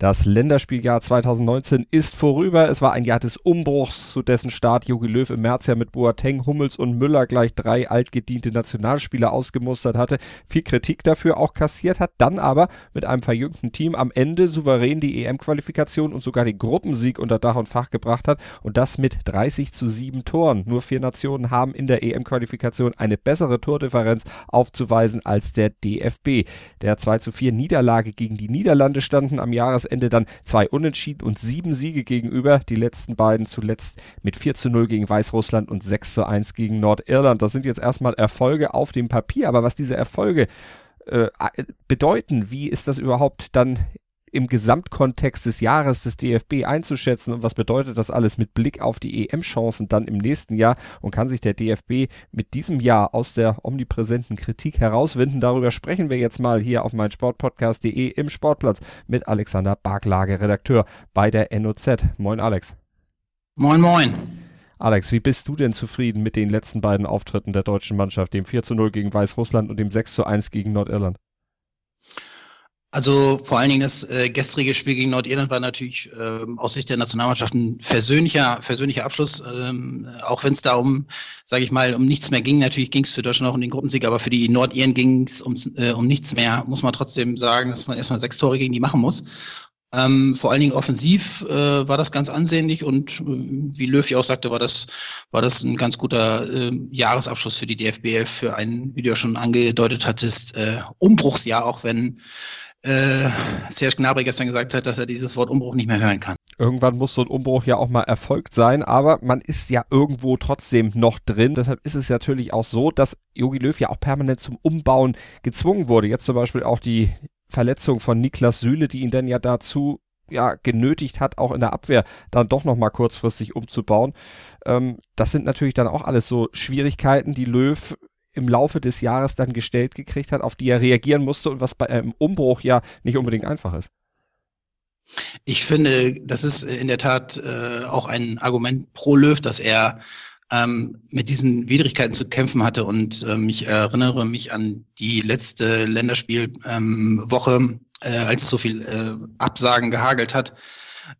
Das Länderspieljahr 2019 ist vorüber. Es war ein Jahr des Umbruchs, zu dessen Start Jogi Löw im März ja mit Boateng, Hummels und Müller gleich drei altgediente Nationalspieler ausgemustert hatte. Viel Kritik dafür auch kassiert hat, dann aber mit einem verjüngten Team am Ende souverän die EM-Qualifikation und sogar den Gruppensieg unter Dach und Fach gebracht hat und das mit 30 zu 7 Toren. Nur vier Nationen haben in der EM-Qualifikation eine bessere Tordifferenz aufzuweisen als der DFB. Der 2 zu 4 Niederlage gegen die Niederlande standen am Jahres Jahresende dann zwei Unentschieden und sieben Siege gegenüber. Die letzten beiden zuletzt mit 4 zu 0 gegen Weißrussland und 6 zu 1 gegen Nordirland. Das sind jetzt erstmal Erfolge auf dem Papier, aber was diese Erfolge äh, bedeuten, wie ist das überhaupt dann im Gesamtkontext des Jahres des DFB einzuschätzen und was bedeutet das alles mit Blick auf die EM-Chancen dann im nächsten Jahr und kann sich der DFB mit diesem Jahr aus der omnipräsenten Kritik herauswinden. Darüber sprechen wir jetzt mal hier auf meinsportpodcast.de im Sportplatz mit Alexander Barklage, Redakteur bei der NOZ. Moin Alex. Moin moin. Alex, wie bist du denn zufrieden mit den letzten beiden Auftritten der deutschen Mannschaft, dem 4 zu 0 gegen Weißrussland und dem 6 zu 1 gegen Nordirland? Also vor allen Dingen das äh, gestrige Spiel gegen Nordirland war natürlich ähm, aus Sicht der Nationalmannschaft ein versöhnlicher, versöhnlicher Abschluss, ähm, auch wenn es da um, sage ich mal, um nichts mehr ging. Natürlich ging es für Deutschland auch um den Gruppensieg, aber für die Nordiren ging es um, äh, um nichts mehr. Muss man trotzdem sagen, dass man erstmal sechs Tore gegen die machen muss. Ähm, vor allen Dingen offensiv äh, war das ganz ansehnlich und äh, wie Löw ja auch sagte, war das, war das ein ganz guter äh, Jahresabschluss für die DFB für ein, wie du ja schon angedeutet hattest, äh, Umbruchsjahr, auch wenn äh, Serge Gnabry gestern gesagt hat, dass er dieses Wort Umbruch nicht mehr hören kann. Irgendwann muss so ein Umbruch ja auch mal erfolgt sein, aber man ist ja irgendwo trotzdem noch drin. Deshalb ist es natürlich auch so, dass Jogi Löw ja auch permanent zum Umbauen gezwungen wurde. Jetzt zum Beispiel auch die Verletzung von Niklas Süle, die ihn dann ja dazu ja, genötigt hat, auch in der Abwehr dann doch nochmal kurzfristig umzubauen. Ähm, das sind natürlich dann auch alles so Schwierigkeiten, die Löw im Laufe des Jahres dann gestellt gekriegt hat, auf die er reagieren musste und was bei einem Umbruch ja nicht unbedingt einfach ist. Ich finde, das ist in der Tat äh, auch ein Argument pro Löw, dass er ähm, mit diesen Widrigkeiten zu kämpfen hatte. Und ähm, ich erinnere mich an die letzte Länderspielwoche, ähm, äh, als so viel äh, Absagen gehagelt hat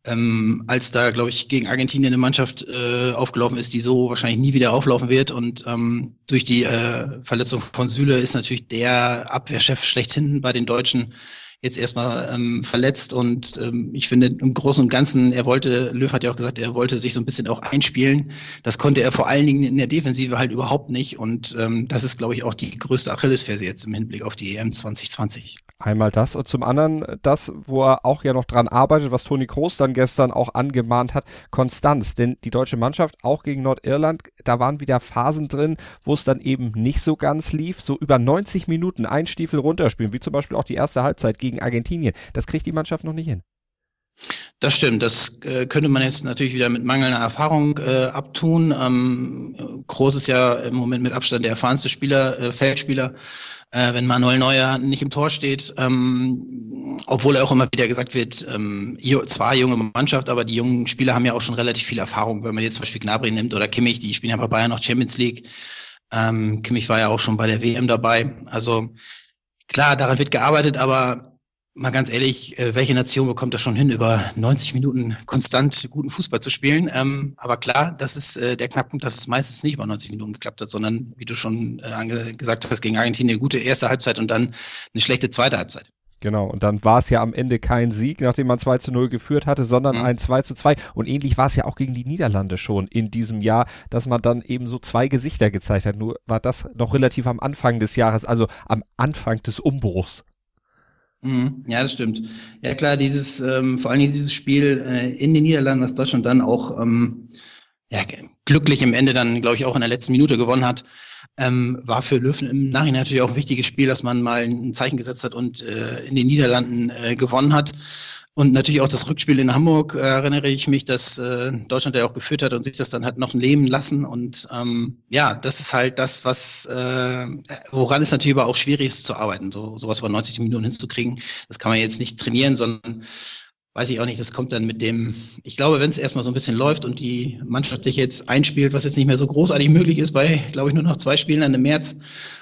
ähm, als da, glaube ich, gegen Argentinien eine Mannschaft äh, aufgelaufen ist, die so wahrscheinlich nie wieder auflaufen wird. Und ähm, durch die äh, Verletzung von Süle ist natürlich der Abwehrchef schlechthin bei den Deutschen jetzt erstmal ähm, verletzt und ähm, ich finde im Großen und Ganzen, er wollte, Löw hat ja auch gesagt, er wollte sich so ein bisschen auch einspielen. Das konnte er vor allen Dingen in der Defensive halt überhaupt nicht und ähm, das ist, glaube ich, auch die größte Achillesferse jetzt im Hinblick auf die EM 2020. Einmal das und zum anderen das, wo er auch ja noch dran arbeitet, was Toni Kroos dann gestern auch angemahnt hat, Konstanz. Denn die deutsche Mannschaft, auch gegen Nordirland, da waren wieder Phasen drin, wo es dann eben nicht so ganz lief. So über 90 Minuten ein Stiefel runterspielen, wie zum Beispiel auch die erste Halbzeit gegen Argentinien. Das kriegt die Mannschaft noch nicht hin. Das stimmt. Das äh, könnte man jetzt natürlich wieder mit mangelnder Erfahrung äh, abtun. Ähm, Groß ist ja im Moment mit Abstand der erfahrenste Spieler, äh, Feldspieler, äh, wenn Manuel Neuer nicht im Tor steht. Ähm, obwohl er auch immer wieder gesagt wird, ähm, zwar junge Mannschaft, aber die jungen Spieler haben ja auch schon relativ viel Erfahrung. Wenn man jetzt zum Beispiel Gnabry nimmt oder Kimmich, die spielen ja bei Bayern noch Champions League. Ähm, Kimmich war ja auch schon bei der WM dabei. Also klar, daran wird gearbeitet, aber mal ganz ehrlich, äh, welche Nation bekommt das schon hin, über 90 Minuten konstant guten Fußball zu spielen? Ähm, aber klar, das ist äh, der Knackpunkt, dass es meistens nicht über 90 Minuten geklappt hat, sondern, wie du schon äh, gesagt hast, gegen Argentinien eine gute erste Halbzeit und dann eine schlechte zweite Halbzeit. Genau, und dann war es ja am Ende kein Sieg, nachdem man 2 zu 0 geführt hatte, sondern mhm. ein 2 zu 2. Und ähnlich war es ja auch gegen die Niederlande schon in diesem Jahr, dass man dann eben so zwei Gesichter gezeigt hat. Nur war das noch relativ am Anfang des Jahres, also am Anfang des Umbruchs. Mhm. Ja, das stimmt. Ja klar, dieses, ähm, vor allen Dingen dieses Spiel äh, in den Niederlanden, was Deutschland dann auch ähm, ja, glücklich im Ende dann, glaube ich, auch in der letzten Minute gewonnen hat, ähm, war für Löwen im Nachhinein natürlich auch ein wichtiges Spiel, dass man mal ein Zeichen gesetzt hat und äh, in den Niederlanden äh, gewonnen hat. Und natürlich auch das Rückspiel in Hamburg äh, erinnere ich mich, dass äh, Deutschland ja auch geführt hat und sich das dann hat noch leben lassen. Und ähm, ja, das ist halt das, was äh, woran es natürlich aber auch schwierig ist zu arbeiten, so sowas über 90 Minuten hinzukriegen. Das kann man jetzt nicht trainieren, sondern weiß ich auch nicht, das kommt dann mit dem, ich glaube, wenn es erstmal so ein bisschen läuft und die Mannschaft sich jetzt einspielt, was jetzt nicht mehr so großartig möglich ist, bei, glaube ich, nur noch zwei Spielen dann im März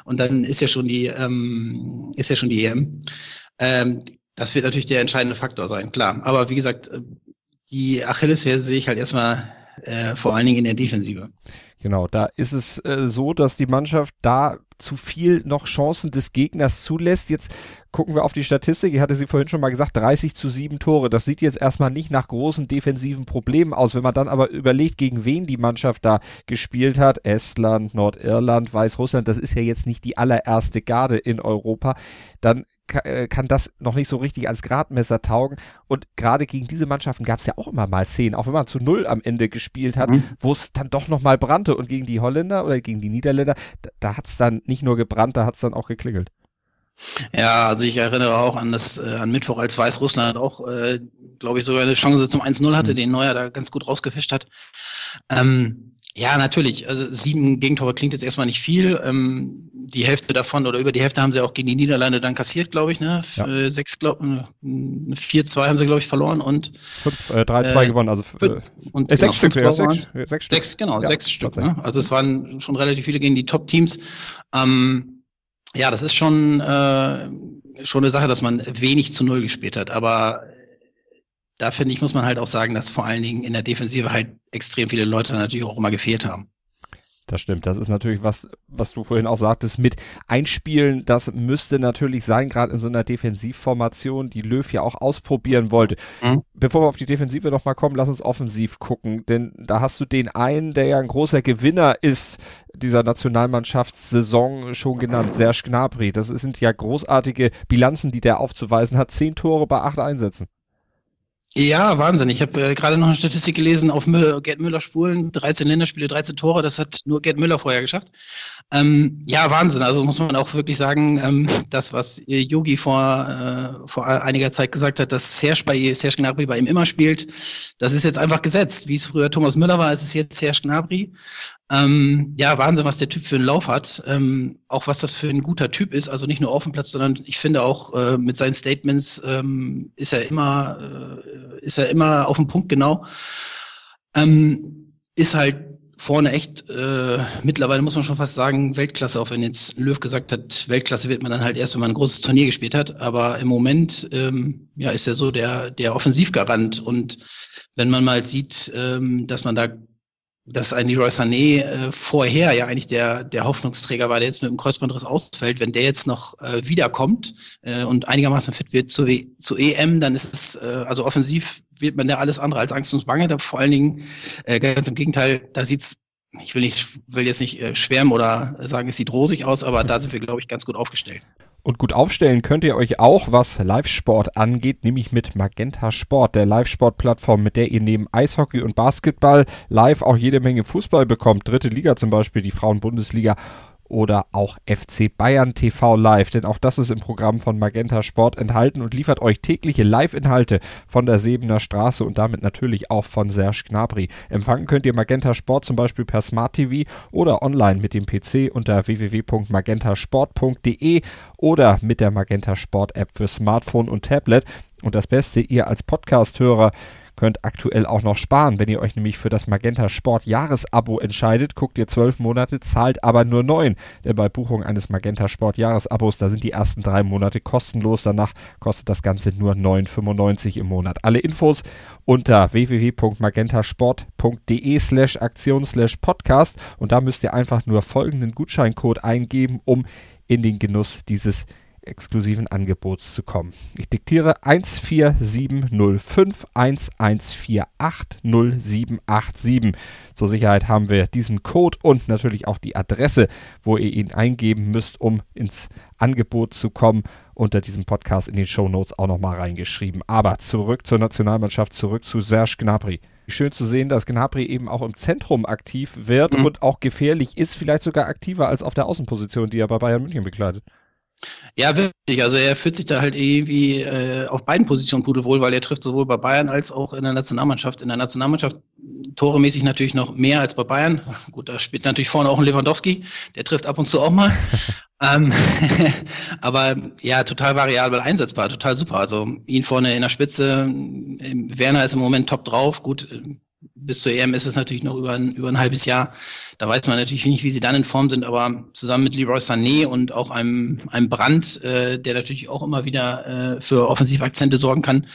und dann ist ja schon die, ähm, ist ja schon die EM. Ähm, das wird natürlich der entscheidende Faktor sein, klar. Aber wie gesagt, äh, die Achillesferse sehe ich halt erstmal äh, vor allen Dingen in der Defensive. Genau, da ist es äh, so, dass die Mannschaft da zu viel noch Chancen des Gegners zulässt. Jetzt gucken wir auf die Statistik. Ich hatte sie vorhin schon mal gesagt, 30 zu 7 Tore. Das sieht jetzt erstmal nicht nach großen defensiven Problemen aus. Wenn man dann aber überlegt, gegen wen die Mannschaft da gespielt hat, Estland, Nordirland, Weißrussland, das ist ja jetzt nicht die allererste Garde in Europa, dann äh, kann das noch nicht so richtig als Gradmesser taugen. Und gerade gegen diese Mannschaften gab es ja auch immer mal Szenen, auch wenn man zu null am Ende gespielt hat, mhm. wo es dann doch noch mal brannte. Und gegen die Holländer oder gegen die Niederländer, da, da hat es dann nicht nur gebrannt, da hat es dann auch geklingelt. Ja, also ich erinnere auch an das äh, an Mittwoch, als Weißrussland auch, äh, glaube ich, sogar eine Chance zum 1-0 hatte, mhm. den Neuer da ganz gut rausgefischt hat. Ähm, ja, natürlich. Also sieben Gegentore klingt jetzt erstmal nicht viel. Ähm, die Hälfte davon oder über die Hälfte haben sie auch gegen die Niederlande dann kassiert, glaube ich. Ne? Ja. Äh, sechs, glaube äh, 4-2 haben sie, glaube ich, verloren und äh, 3-2 äh, gewonnen. Also äh, und, äh, sechs, genau, Stück, ja, sechs, sechs, Stück. Sechs, genau, ja, sechs Stück. Ne? Also es waren schon relativ viele gegen die Top-Teams. Ähm, ja, das ist schon, äh, schon eine Sache, dass man wenig zu null gespielt hat. Aber da finde ich, muss man halt auch sagen, dass vor allen Dingen in der Defensive halt extrem viele Leute natürlich auch immer gefehlt haben. Das stimmt. Das ist natürlich was, was du vorhin auch sagtest, mit Einspielen, das müsste natürlich sein, gerade in so einer Defensivformation, die Löw ja auch ausprobieren wollte. Mhm. Bevor wir auf die Defensive nochmal kommen, lass uns offensiv gucken, denn da hast du den einen, der ja ein großer Gewinner ist, dieser Nationalmannschaftssaison schon genannt, Serge Gnabry. Das sind ja großartige Bilanzen, die der aufzuweisen hat. Zehn Tore bei acht Einsätzen. Ja, Wahnsinn. Ich habe äh, gerade noch eine Statistik gelesen auf Mü Gerd Müller Spulen, 13 Länderspiele, 13 Tore, das hat nur Gerd Müller vorher geschafft. Ähm, ja, Wahnsinn. Also muss man auch wirklich sagen, ähm, das, was Yogi vor, äh, vor einiger Zeit gesagt hat, dass Serge, bei, Serge Gnabry bei ihm immer spielt, das ist jetzt einfach gesetzt. Wie es früher Thomas Müller war, ist es jetzt Serge Gnabry. Ähm, ja, Wahnsinn, was der Typ für einen Lauf hat. Ähm, auch was das für ein guter Typ ist. Also nicht nur auf dem Platz, sondern ich finde auch äh, mit seinen Statements ähm, ist er immer, äh, ist er immer auf dem Punkt genau. Ähm, ist halt vorne echt, äh, mittlerweile muss man schon fast sagen, Weltklasse, auch wenn jetzt Löw gesagt hat, Weltklasse wird man dann halt erst, wenn man ein großes Turnier gespielt hat. Aber im Moment ähm, ja, ist er so der, der Offensivgarant. Und wenn man mal sieht, ähm, dass man da dass ein Leroy Sané äh, vorher ja eigentlich der, der Hoffnungsträger war, der jetzt mit dem Kreuzbandriss ausfällt. Wenn der jetzt noch äh, wiederkommt äh, und einigermaßen fit wird zur, zur EM, dann ist es, äh, also offensiv wird man da alles andere als Angst und Bange. Da vor allen Dingen, äh, ganz im Gegenteil, da sieht's ich will nicht, will jetzt nicht äh, schwärmen oder sagen, es sieht rosig aus, aber da sind wir, glaube ich, ganz gut aufgestellt. Und gut aufstellen könnt ihr euch auch, was Live-Sport angeht, nämlich mit Magenta Sport, der Live-Sport-Plattform, mit der ihr neben Eishockey und Basketball live auch jede Menge Fußball bekommt. Dritte Liga zum Beispiel, die Frauen-Bundesliga oder auch FC Bayern TV Live, denn auch das ist im Programm von Magenta Sport enthalten und liefert euch tägliche Live-Inhalte von der Sebener Straße und damit natürlich auch von Serge Gnabry. Empfangen könnt ihr Magenta Sport zum Beispiel per Smart TV oder online mit dem PC unter www.magentasport.de oder mit der Magenta Sport App für Smartphone und Tablet. Und das Beste, ihr als Podcast-Hörer könnt aktuell auch noch sparen. Wenn ihr euch nämlich für das Magenta Sport Jahresabo entscheidet, guckt ihr zwölf Monate, zahlt aber nur neun. Denn bei Buchung eines Magenta Sport Jahresabos, da sind die ersten drei Monate kostenlos. Danach kostet das Ganze nur 9,95 im Monat. Alle Infos unter www.magentasport.de slash Aktion slash Podcast und da müsst ihr einfach nur folgenden Gutscheincode eingeben, um in den Genuss dieses exklusiven Angebots zu kommen. Ich diktiere 1470511480787. Zur Sicherheit haben wir diesen Code und natürlich auch die Adresse, wo ihr ihn eingeben müsst, um ins Angebot zu kommen. Unter diesem Podcast in den Show Notes auch nochmal reingeschrieben. Aber zurück zur Nationalmannschaft, zurück zu Serge Gnabry schön zu sehen, dass Gnabry eben auch im Zentrum aktiv wird mhm. und auch gefährlich ist, vielleicht sogar aktiver als auf der Außenposition, die er bei Bayern München bekleidet. Ja, wirklich. Also er fühlt sich da halt irgendwie äh, auf beiden Positionen pudelwohl, weil er trifft sowohl bei Bayern als auch in der Nationalmannschaft. In der Nationalmannschaft toremäßig natürlich noch mehr als bei Bayern. Gut, da spielt natürlich vorne auch ein Lewandowski, der trifft ab und zu auch mal. ähm, aber ja, total variabel einsetzbar, total super. Also ihn vorne in der Spitze, Werner ist im Moment top drauf. Gut, bis zur EM ist es natürlich noch über ein, über ein halbes Jahr. Da weiß man natürlich nicht, wie sie dann in Form sind, aber zusammen mit Leroy Sané und auch einem, einem Brand, äh, der natürlich auch immer wieder äh, für Offensivakzente sorgen kann,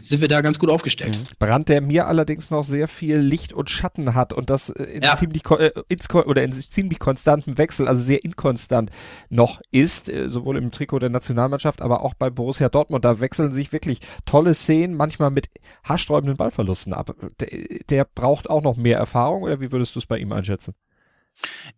sind wir da ganz gut aufgestellt. Mhm. Brand, der mir allerdings noch sehr viel Licht und Schatten hat und das äh, in ja. ziemlich äh, ins, oder in ziemlich konstantem Wechsel, also sehr inkonstant noch ist, äh, sowohl im Trikot der Nationalmannschaft, aber auch bei Borussia Dortmund. Da wechseln sich wirklich tolle Szenen, manchmal mit haarsträubenden Ballverlusten ab. Der, der braucht auch noch mehr Erfahrung oder wie würdest du es bei ihm einschätzen?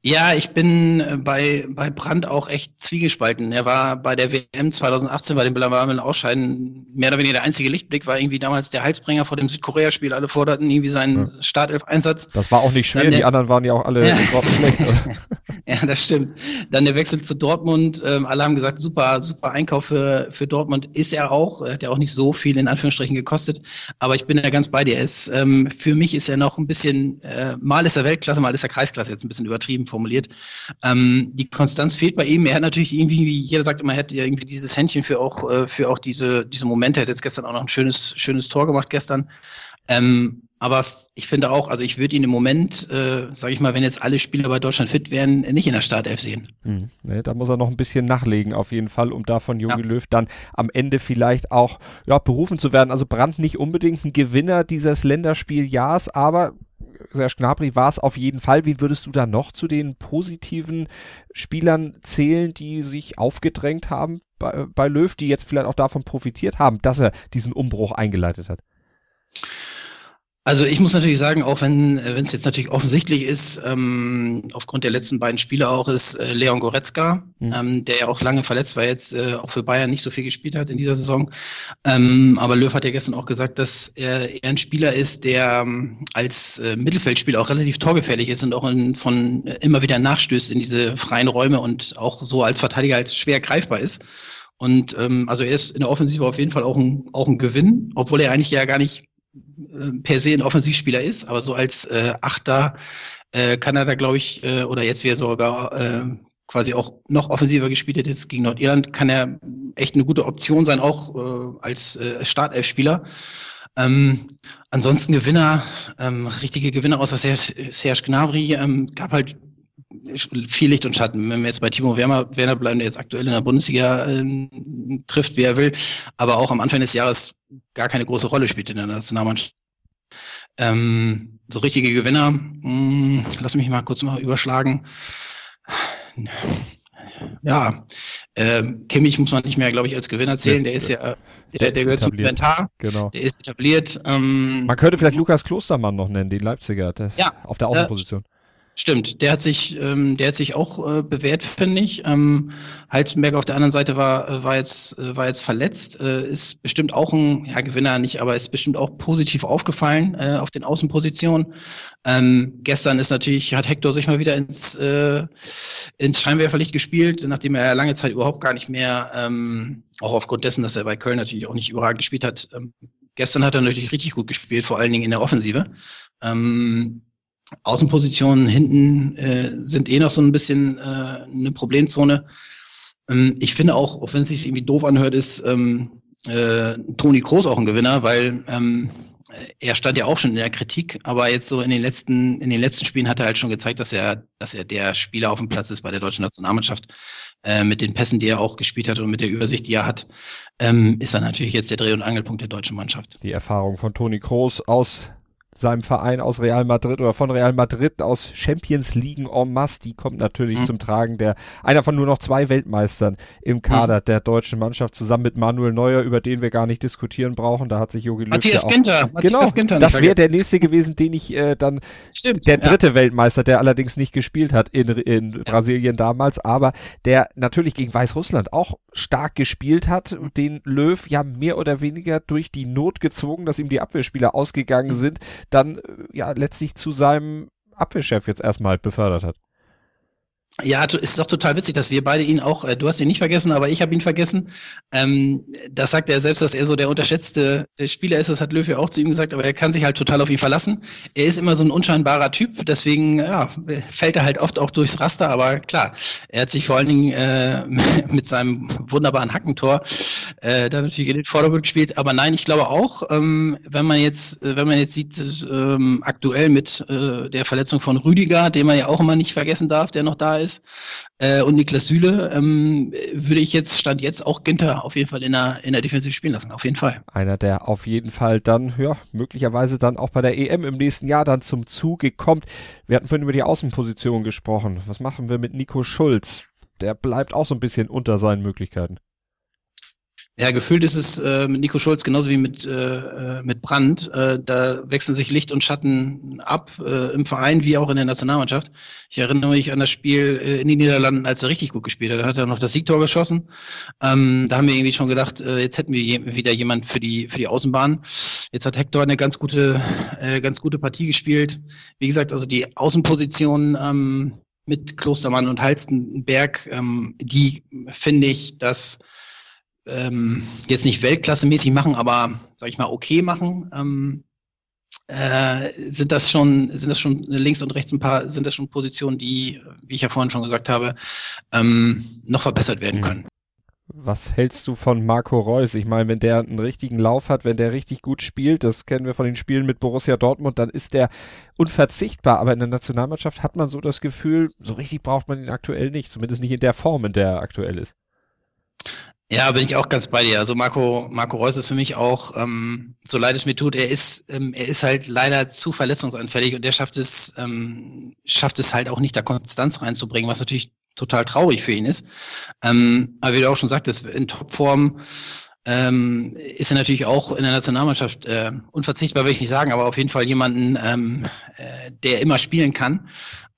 Ja, ich bin äh, bei, bei Brandt auch echt zwiegespalten. Er war bei der WM 2018 bei den Blamarmeln Ausscheiden mehr oder weniger der einzige Lichtblick, war irgendwie damals der Halsbringer vor dem Südkorea-Spiel. Alle forderten irgendwie seinen ja. Startelf-Einsatz. Das war auch nicht schwer, die anderen waren ja auch alle ja. schlecht. Ja, das stimmt. Dann der Wechsel zu Dortmund. Ähm, alle haben gesagt, super, super Einkauf für, für Dortmund. Ist er auch. Er hat ja auch nicht so viel in Anführungsstrichen gekostet. Aber ich bin ja ganz bei dir. Ist, ähm, für mich ist er noch ein bisschen, äh, mal ist er Weltklasse, mal ist er Kreisklasse, jetzt ein bisschen übertrieben formuliert. Ähm, die Konstanz fehlt bei ihm. Er hat natürlich irgendwie, wie jeder sagt immer, er hat ja irgendwie dieses Händchen für auch, äh, für auch diese, diese Momente. Er hat jetzt gestern auch noch ein schönes, schönes Tor gemacht gestern. Ähm, aber ich finde auch, also ich würde ihn im Moment, äh, sage ich mal, wenn jetzt alle Spieler bei Deutschland fit wären, nicht in der Startelf sehen. Hm, ne, da muss er noch ein bisschen nachlegen auf jeden Fall, um da von Jogi ja. Löw dann am Ende vielleicht auch ja, berufen zu werden. Also Brandt nicht unbedingt ein Gewinner dieses Länderspieljahrs, aber Serge Gnabry war es auf jeden Fall. Wie würdest du da noch zu den positiven Spielern zählen, die sich aufgedrängt haben bei, bei Löw, die jetzt vielleicht auch davon profitiert haben, dass er diesen Umbruch eingeleitet hat? Also ich muss natürlich sagen, auch wenn es jetzt natürlich offensichtlich ist, ähm, aufgrund der letzten beiden Spiele auch, ist äh, Leon Goretzka, mhm. ähm, der ja auch lange verletzt war, jetzt äh, auch für Bayern nicht so viel gespielt hat in dieser Saison. Ähm, aber Löw hat ja gestern auch gesagt, dass er, er ein Spieler ist, der ähm, als äh, Mittelfeldspieler auch relativ torgefährlich ist und auch in, von äh, immer wieder nachstößt in diese freien Räume und auch so als Verteidiger halt schwer greifbar ist. Und ähm, also er ist in der Offensive auf jeden Fall auch ein, auch ein Gewinn, obwohl er eigentlich ja gar nicht per se ein Offensivspieler ist, aber so als äh, Achter äh, kann er da, glaube ich, äh, oder jetzt wäre sogar äh, quasi auch noch offensiver gespielt hat jetzt gegen Nordirland, kann er echt eine gute Option sein, auch äh, als äh, Startelf-Spieler. Ähm, ansonsten Gewinner, ähm, richtige Gewinner außer Serge, Gnabry, ähm, gab halt viel Licht und Schatten. Wenn wir jetzt bei Timo Werner, Werner bleiben, der jetzt aktuell in der Bundesliga äh, trifft, wie er will, aber auch am Anfang des Jahres gar keine große Rolle spielt in der Nationalmannschaft. Ähm, so richtige Gewinner, mh, hm, lass mich mal kurz mal überschlagen. Ja, äh, Kimmich muss man nicht mehr, glaube ich, als Gewinner zählen. Der ist ja, der, der, gehört zum Inventar. Genau. Der ist etabliert. Ähm, man könnte vielleicht Lukas Klostermann noch nennen, den Leipziger, ja, auf der Außenposition. Äh, Stimmt, der hat sich, ähm, der hat sich auch äh, bewährt, finde ich. Ähm, Heizenberg auf der anderen Seite war, äh, war jetzt, äh, war jetzt verletzt, äh, ist bestimmt auch ein, ja Gewinner nicht, aber ist bestimmt auch positiv aufgefallen äh, auf den Außenpositionen. Ähm, gestern ist natürlich, hat Hector sich mal wieder ins, äh, ins Scheinwerferlicht gespielt, nachdem er lange Zeit überhaupt gar nicht mehr, ähm, auch aufgrund dessen, dass er bei Köln natürlich auch nicht überragend gespielt hat. Ähm, gestern hat er natürlich richtig gut gespielt, vor allen Dingen in der Offensive. Ähm, Außenpositionen hinten äh, sind eh noch so ein bisschen äh, eine Problemzone. Ähm, ich finde auch, auch wenn es sich irgendwie doof anhört, ist ähm, äh, Toni Kroos auch ein Gewinner, weil ähm, er stand ja auch schon in der Kritik, aber jetzt so in den letzten in den letzten Spielen hat er halt schon gezeigt, dass er dass er der Spieler auf dem Platz ist bei der deutschen Nationalmannschaft äh, mit den Pässen, die er auch gespielt hat und mit der Übersicht, die er hat, ähm, ist er natürlich jetzt der Dreh- und Angelpunkt der deutschen Mannschaft. Die Erfahrung von Toni Kroos aus seinem Verein aus Real Madrid oder von Real Madrid aus Champions League en masse, die kommt natürlich mhm. zum Tragen. Der einer von nur noch zwei Weltmeistern im Kader mhm. der deutschen Mannschaft zusammen mit Manuel Neuer, über den wir gar nicht diskutieren brauchen. Da hat sich Jogi Löw Matthias ja Ginter. Genau, Matthias Ginter das wäre der nächste gewesen, den ich äh, dann Stimmt, der dritte ja. Weltmeister, der allerdings nicht gespielt hat in, in ja. Brasilien damals, aber der natürlich gegen Weißrussland auch stark gespielt hat, den Löw ja mehr oder weniger durch die Not gezwungen, dass ihm die Abwehrspieler ausgegangen mhm. sind dann ja letztlich zu seinem Abwehrchef jetzt erstmal befördert hat. Ja, ist doch total witzig, dass wir beide ihn auch, äh, du hast ihn nicht vergessen, aber ich habe ihn vergessen. Ähm, das sagt er selbst, dass er so der unterschätzte Spieler ist. Das hat Löwe auch zu ihm gesagt, aber er kann sich halt total auf ihn verlassen. Er ist immer so ein unscheinbarer Typ, deswegen ja, fällt er halt oft auch durchs Raster. Aber klar, er hat sich vor allen Dingen äh, mit seinem wunderbaren Hackentor äh, da natürlich in den Vordergrund gespielt. Aber nein, ich glaube auch, ähm, wenn man jetzt, wenn man jetzt sieht, ähm, aktuell mit äh, der Verletzung von Rüdiger, den man ja auch immer nicht vergessen darf, der noch da ist ist, äh, und Niklas Süle, ähm, würde ich jetzt, stand jetzt auch Ginter auf jeden Fall in der, in der Defensive spielen lassen, auf jeden Fall. Einer, der auf jeden Fall dann, ja, möglicherweise dann auch bei der EM im nächsten Jahr dann zum Zuge kommt. Wir hatten vorhin über die Außenposition gesprochen. Was machen wir mit Nico Schulz? Der bleibt auch so ein bisschen unter seinen Möglichkeiten. Ja, gefühlt ist es äh, mit Nico Schulz genauso wie mit, äh, mit Brandt. Äh, da wechseln sich Licht und Schatten ab, äh, im Verein wie auch in der Nationalmannschaft. Ich erinnere mich an das Spiel äh, in den Niederlanden, als er richtig gut gespielt hat. Da hat er noch das Siegtor geschossen. Ähm, da haben wir irgendwie schon gedacht, äh, jetzt hätten wir je wieder jemand für die, für die Außenbahn. Jetzt hat Hector eine ganz gute, äh, ganz gute Partie gespielt. Wie gesagt, also die Außenposition ähm, mit Klostermann und Halstenberg, ähm, die finde ich, dass ähm, jetzt nicht weltklassemäßig machen, aber sag ich mal okay machen, ähm, äh, sind das schon sind das schon links und rechts ein paar sind das schon Positionen, die, wie ich ja vorhin schon gesagt habe, ähm, noch verbessert werden können. Was hältst du von Marco Reus? Ich meine, wenn der einen richtigen Lauf hat, wenn der richtig gut spielt, das kennen wir von den Spielen mit Borussia Dortmund, dann ist der unverzichtbar. Aber in der Nationalmannschaft hat man so das Gefühl, so richtig braucht man ihn aktuell nicht, zumindest nicht in der Form, in der er aktuell ist. Ja, bin ich auch ganz bei dir. Also Marco, Marco Reus ist für mich auch, ähm, so leid es mir tut, er ist, ähm, er ist halt leider zu verletzungsanfällig und er schafft es, ähm, schafft es halt auch nicht, da Konstanz reinzubringen, was natürlich total traurig für ihn ist. Ähm, aber wie du auch schon sagtest, in Topform ähm, ist er natürlich auch in der Nationalmannschaft äh, unverzichtbar, will ich nicht sagen, aber auf jeden Fall jemanden, ähm, äh, der immer spielen kann.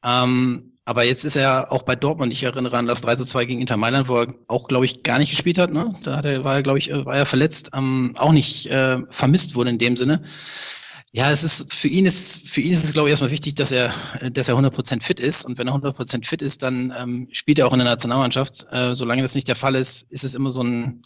Ähm, aber jetzt ist er auch bei Dortmund, ich erinnere an das 3 zu 2 gegen Inter Mailand, wo er auch, glaube ich, gar nicht gespielt hat. Ne? Da hat er, war er, glaube ich, äh, war er verletzt, ähm, auch nicht äh, vermisst wurde in dem Sinne. Ja, es ist für ihn ist für ihn ist es glaube ich erstmal wichtig, dass er dass er 100% fit ist und wenn er 100% fit ist, dann ähm, spielt er auch in der Nationalmannschaft. Äh, solange das nicht der Fall ist, ist es immer so ein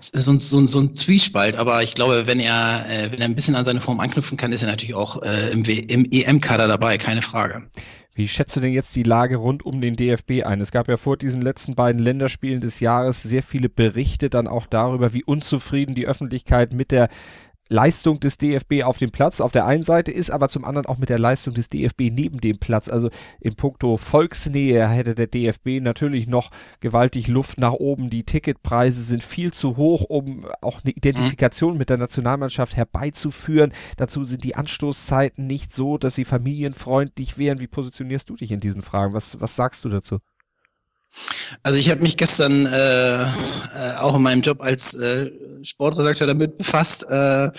so, so, so ein Zwiespalt, aber ich glaube, wenn er, äh, wenn er ein bisschen an seine Form anknüpfen kann, ist er natürlich auch äh, im, im EM-Kader dabei, keine Frage. Wie schätzt du denn jetzt die Lage rund um den DFB ein? Es gab ja vor diesen letzten beiden Länderspielen des Jahres sehr viele Berichte dann auch darüber, wie unzufrieden die Öffentlichkeit mit der Leistung des DFB auf dem Platz auf der einen Seite ist, aber zum anderen auch mit der Leistung des DFB neben dem Platz. Also in puncto Volksnähe hätte der DFB natürlich noch gewaltig Luft nach oben. Die Ticketpreise sind viel zu hoch, um auch eine Identifikation mit der Nationalmannschaft herbeizuführen. Dazu sind die Anstoßzeiten nicht so, dass sie familienfreundlich wären. Wie positionierst du dich in diesen Fragen? Was, was sagst du dazu? Also ich habe mich gestern äh, äh, auch in meinem Job als äh, Sportredakteur damit befasst. Äh,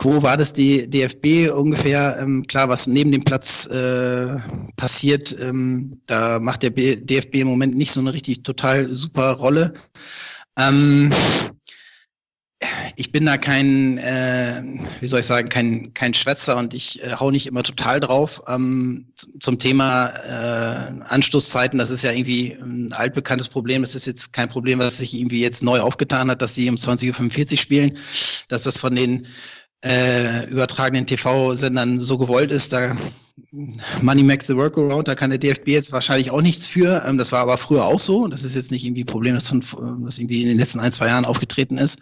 wo war das die DFB ungefähr? Ähm, klar, was neben dem Platz äh, passiert, ähm, da macht der B DFB im Moment nicht so eine richtig total super Rolle. Ähm, ich bin da kein, äh, wie soll ich sagen, kein, kein Schwätzer und ich äh, hau nicht immer total drauf. Ähm, zum Thema äh, Anstoßzeiten, das ist ja irgendwie ein altbekanntes Problem. Das ist jetzt kein Problem, was sich irgendwie jetzt neu aufgetan hat, dass sie um 20.45 Uhr spielen, dass das von den äh, übertragenen TV-Sendern so gewollt ist. Da Money makes the workaround, da kann der DFB jetzt wahrscheinlich auch nichts für. Ähm, das war aber früher auch so. Das ist jetzt nicht irgendwie ein Problem, das, von, das irgendwie in den letzten ein, zwei Jahren aufgetreten ist.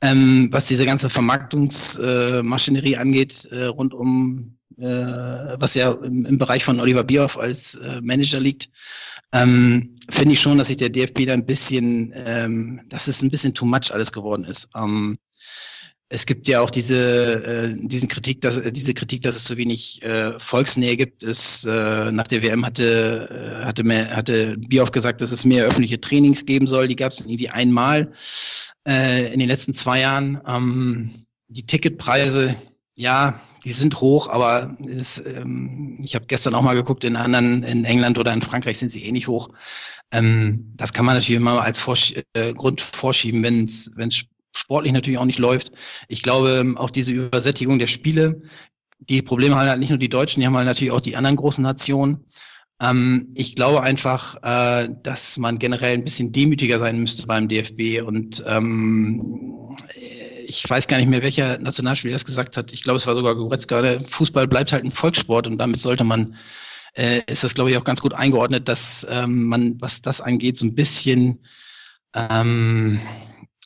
Ähm, was diese ganze Vermarktungsmaschinerie angeht, äh, rund um äh, was ja im, im, Bereich von Oliver Bierhoff als äh, Manager liegt, ähm, finde ich schon, dass sich der DFB da ein bisschen, ähm, dass es ein bisschen too much alles geworden ist. Ähm, es gibt ja auch diese, äh, diesen Kritik, dass, äh, diese Kritik, dass es zu wenig äh, Volksnähe gibt. Es, äh, nach der WM hatte, äh, hatte, mehr, hatte Bioff gesagt, dass es mehr öffentliche Trainings geben soll. Die gab es irgendwie einmal äh, in den letzten zwei Jahren. Ähm, die Ticketpreise, ja, die sind hoch, aber ist, ähm, ich habe gestern auch mal geguckt, in anderen, in England oder in Frankreich sind sie eh nicht hoch. Ähm, das kann man natürlich immer als Vorsch äh, Grund vorschieben, wenn es sportlich natürlich auch nicht läuft. Ich glaube, auch diese Übersättigung der Spiele, die Probleme haben halt nicht nur die Deutschen, die haben halt natürlich auch die anderen großen Nationen. Ähm, ich glaube einfach, äh, dass man generell ein bisschen demütiger sein müsste beim DFB und ähm, ich weiß gar nicht mehr, welcher Nationalspieler das gesagt hat. Ich glaube, es war sogar Goretzka. Der Fußball bleibt halt ein Volkssport und damit sollte man, äh, ist das glaube ich auch ganz gut eingeordnet, dass ähm, man, was das angeht, so ein bisschen ähm,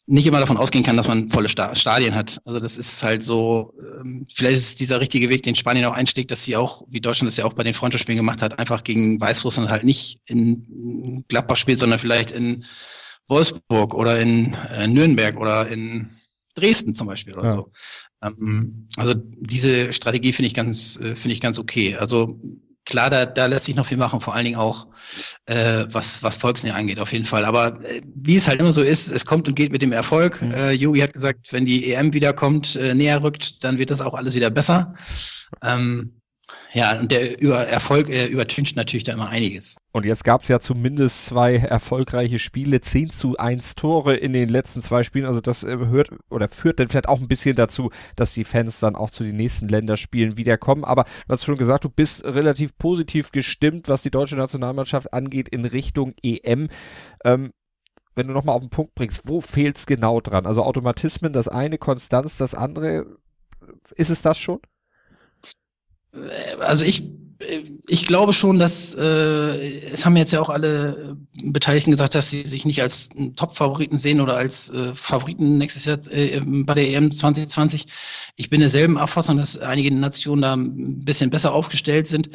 nicht immer davon ausgehen kann, dass man volle Stadien hat. Also das ist halt so, ähm, vielleicht ist es dieser richtige Weg, den Spanien auch einschlägt, dass sie auch, wie Deutschland es ja auch bei den Freundschaftsspielen gemacht hat, einfach gegen Weißrussland halt nicht in Gladbach spielt, sondern vielleicht in Wolfsburg oder in äh, Nürnberg oder in Dresden zum Beispiel oder ja. so. Ähm, also diese Strategie finde ich ganz, äh, finde ich ganz okay. Also klar, da, da lässt sich noch viel machen, vor allen Dingen auch äh, was, was Volksnähe angeht, auf jeden Fall. Aber äh, wie es halt immer so ist, es kommt und geht mit dem Erfolg. Mhm. Äh, Jogi hat gesagt, wenn die EM wiederkommt, äh, näher rückt, dann wird das auch alles wieder besser. Ähm, ja, und der über Erfolg äh, übertüncht natürlich da immer einiges. Und jetzt gab es ja zumindest zwei erfolgreiche Spiele, 10 zu 1 Tore in den letzten zwei Spielen. Also das äh, hört oder führt dann vielleicht auch ein bisschen dazu, dass die Fans dann auch zu den nächsten Länderspielen wiederkommen. Aber du hast schon gesagt, du bist relativ positiv gestimmt, was die deutsche Nationalmannschaft angeht in Richtung EM. Ähm, wenn du nochmal auf den Punkt bringst, wo fehlt es genau dran? Also Automatismen, das eine, Konstanz, das andere. Ist es das schon? Also ich ich glaube schon, dass äh, es haben jetzt ja auch alle Beteiligten gesagt, dass sie sich nicht als Top-Favoriten sehen oder als äh, Favoriten nächstes Jahr äh, bei der EM 2020. Ich bin derselben Auffassung, dass einige Nationen da ein bisschen besser aufgestellt sind.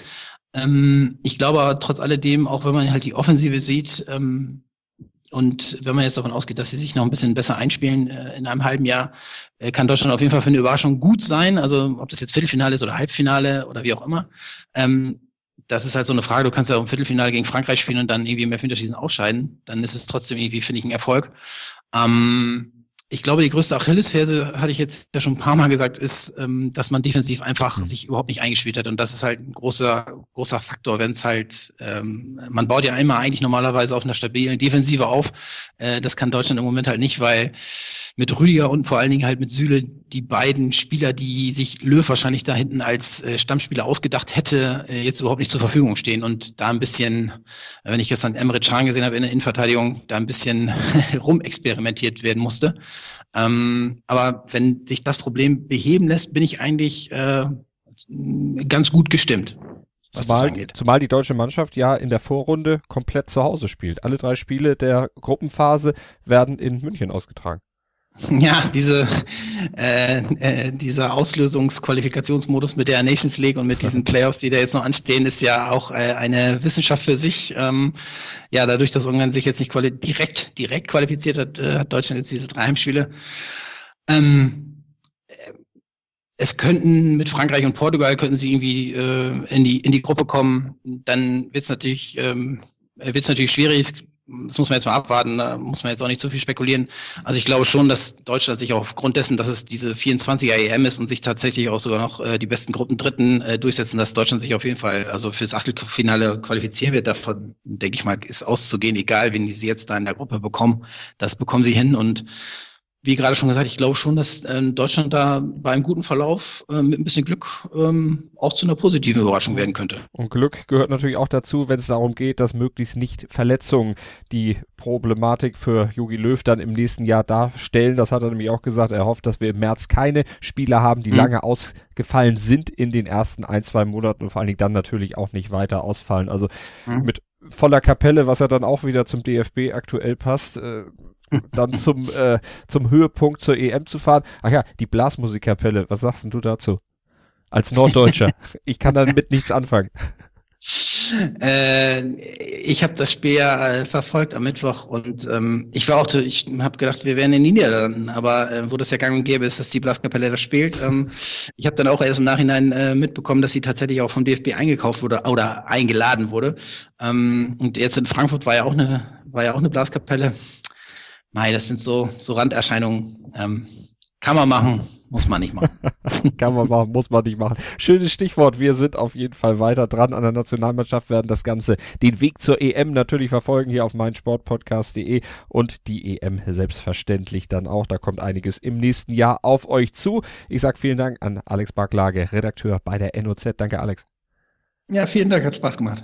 Ähm, ich glaube aber trotz alledem, auch wenn man halt die Offensive sieht, ähm, und wenn man jetzt davon ausgeht, dass sie sich noch ein bisschen besser einspielen äh, in einem halben Jahr, äh, kann Deutschland auf jeden Fall für eine Überraschung gut sein. Also ob das jetzt Viertelfinale ist oder Halbfinale oder wie auch immer. Ähm, das ist halt so eine Frage. Du kannst ja auch im Viertelfinale gegen Frankreich spielen und dann irgendwie im Elfmeterschießen ausscheiden. Dann ist es trotzdem irgendwie, finde ich, ein Erfolg. Ähm, ich glaube, die größte Achillesferse, hatte ich jetzt ja schon ein paar Mal gesagt, ist, ähm, dass man defensiv einfach mhm. sich überhaupt nicht eingespielt hat. Und das ist halt ein großer, großer Faktor, wenn es halt, ähm, man baut ja einmal eigentlich normalerweise auf einer stabilen Defensive auf. Äh, das kann Deutschland im Moment halt nicht, weil mit Rüdiger und vor allen Dingen halt mit Süle die beiden Spieler, die sich Löw wahrscheinlich da hinten als äh, Stammspieler ausgedacht hätte, äh, jetzt überhaupt nicht zur Verfügung stehen. Und da ein bisschen, wenn ich gestern Emre Can gesehen habe in der Innenverteidigung, da ein bisschen rumexperimentiert werden musste. Ähm, aber wenn sich das Problem beheben lässt, bin ich eigentlich äh, ganz gut gestimmt. Zumal, zumal die deutsche Mannschaft ja in der Vorrunde komplett zu Hause spielt. Alle drei Spiele der Gruppenphase werden in München ausgetragen. Ja, diese, äh, äh, dieser Auslösungsqualifikationsmodus mit der Nations League und mit diesen Playoffs, die da jetzt noch anstehen, ist ja auch äh, eine Wissenschaft für sich. Ähm, ja, dadurch, dass Ungarn sich jetzt nicht quali direkt, direkt qualifiziert hat, äh, hat Deutschland jetzt diese drei Heimspiele. Ähm, äh, es könnten mit Frankreich und Portugal könnten sie irgendwie äh, in die in die Gruppe kommen. Dann wird es natürlich ähm, wird's natürlich schwierig das muss man jetzt mal abwarten, da muss man jetzt auch nicht zu viel spekulieren. Also ich glaube schon, dass Deutschland sich auch aufgrund dessen, dass es diese 24er EM ist und sich tatsächlich auch sogar noch äh, die besten Gruppen Dritten äh, durchsetzen, dass Deutschland sich auf jeden Fall also fürs Achtelfinale qualifizieren wird. Davon denke ich mal, ist auszugehen, egal wen sie jetzt da in der Gruppe bekommen. Das bekommen sie hin und wie gerade schon gesagt, ich glaube schon, dass äh, Deutschland da bei einem guten Verlauf äh, mit ein bisschen Glück ähm, auch zu einer positiven Überraschung werden könnte. Und Glück gehört natürlich auch dazu, wenn es darum geht, dass möglichst nicht Verletzungen die Problematik für Jogi Löw dann im nächsten Jahr darstellen. Das hat er nämlich auch gesagt. Er hofft, dass wir im März keine Spieler haben, die mhm. lange ausgefallen sind in den ersten ein, zwei Monaten und vor allen Dingen dann natürlich auch nicht weiter ausfallen. Also mhm. mit voller Kapelle, was ja dann auch wieder zum DFB aktuell passt. Äh, dann zum, äh, zum Höhepunkt zur EM zu fahren. Ach ja, die Blasmusikkapelle, was sagst denn du dazu? Als Norddeutscher. ich kann damit nichts anfangen. Äh, ich habe das Spiel ja äh, verfolgt am Mittwoch und ähm, ich war auch, ich habe gedacht, wir wären in den Niederlanden, aber äh, wo das ja gang und gäbe ist, dass die Blaskapelle da spielt. Ähm, ich habe dann auch erst im Nachhinein äh, mitbekommen, dass sie tatsächlich auch vom DFB eingekauft wurde oder eingeladen wurde. Ähm, und jetzt in Frankfurt war ja auch eine, war ja auch eine Blaskapelle. Mei, das sind so, so Randerscheinungen. Ähm, kann man machen, muss man nicht machen. kann man machen, muss man nicht machen. Schönes Stichwort. Wir sind auf jeden Fall weiter dran an der Nationalmannschaft, werden das Ganze, den Weg zur EM natürlich verfolgen hier auf meinsportpodcast.de und die EM selbstverständlich dann auch. Da kommt einiges im nächsten Jahr auf euch zu. Ich sag vielen Dank an Alex Barklage, Redakteur bei der NOZ. Danke, Alex. Ja, vielen Dank, hat Spaß gemacht.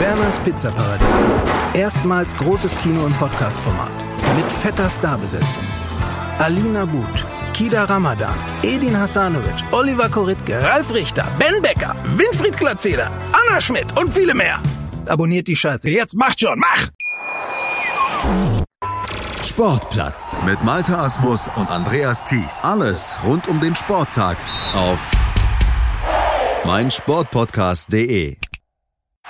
Werners Pizzaparadies. Erstmals großes Kino- und Podcast-Format. Mit fetter Starbesetzung. Alina But, Kida Ramadan, Edin Hasanovic, Oliver Koritke, Ralf Richter, Ben Becker, Winfried Glatzeder, Anna Schmidt und viele mehr. Abonniert die Scheiße. Jetzt macht schon, mach! Sportplatz mit Malta Asmus und Andreas Thies. Alles rund um den Sporttag auf meinsportpodcast.de.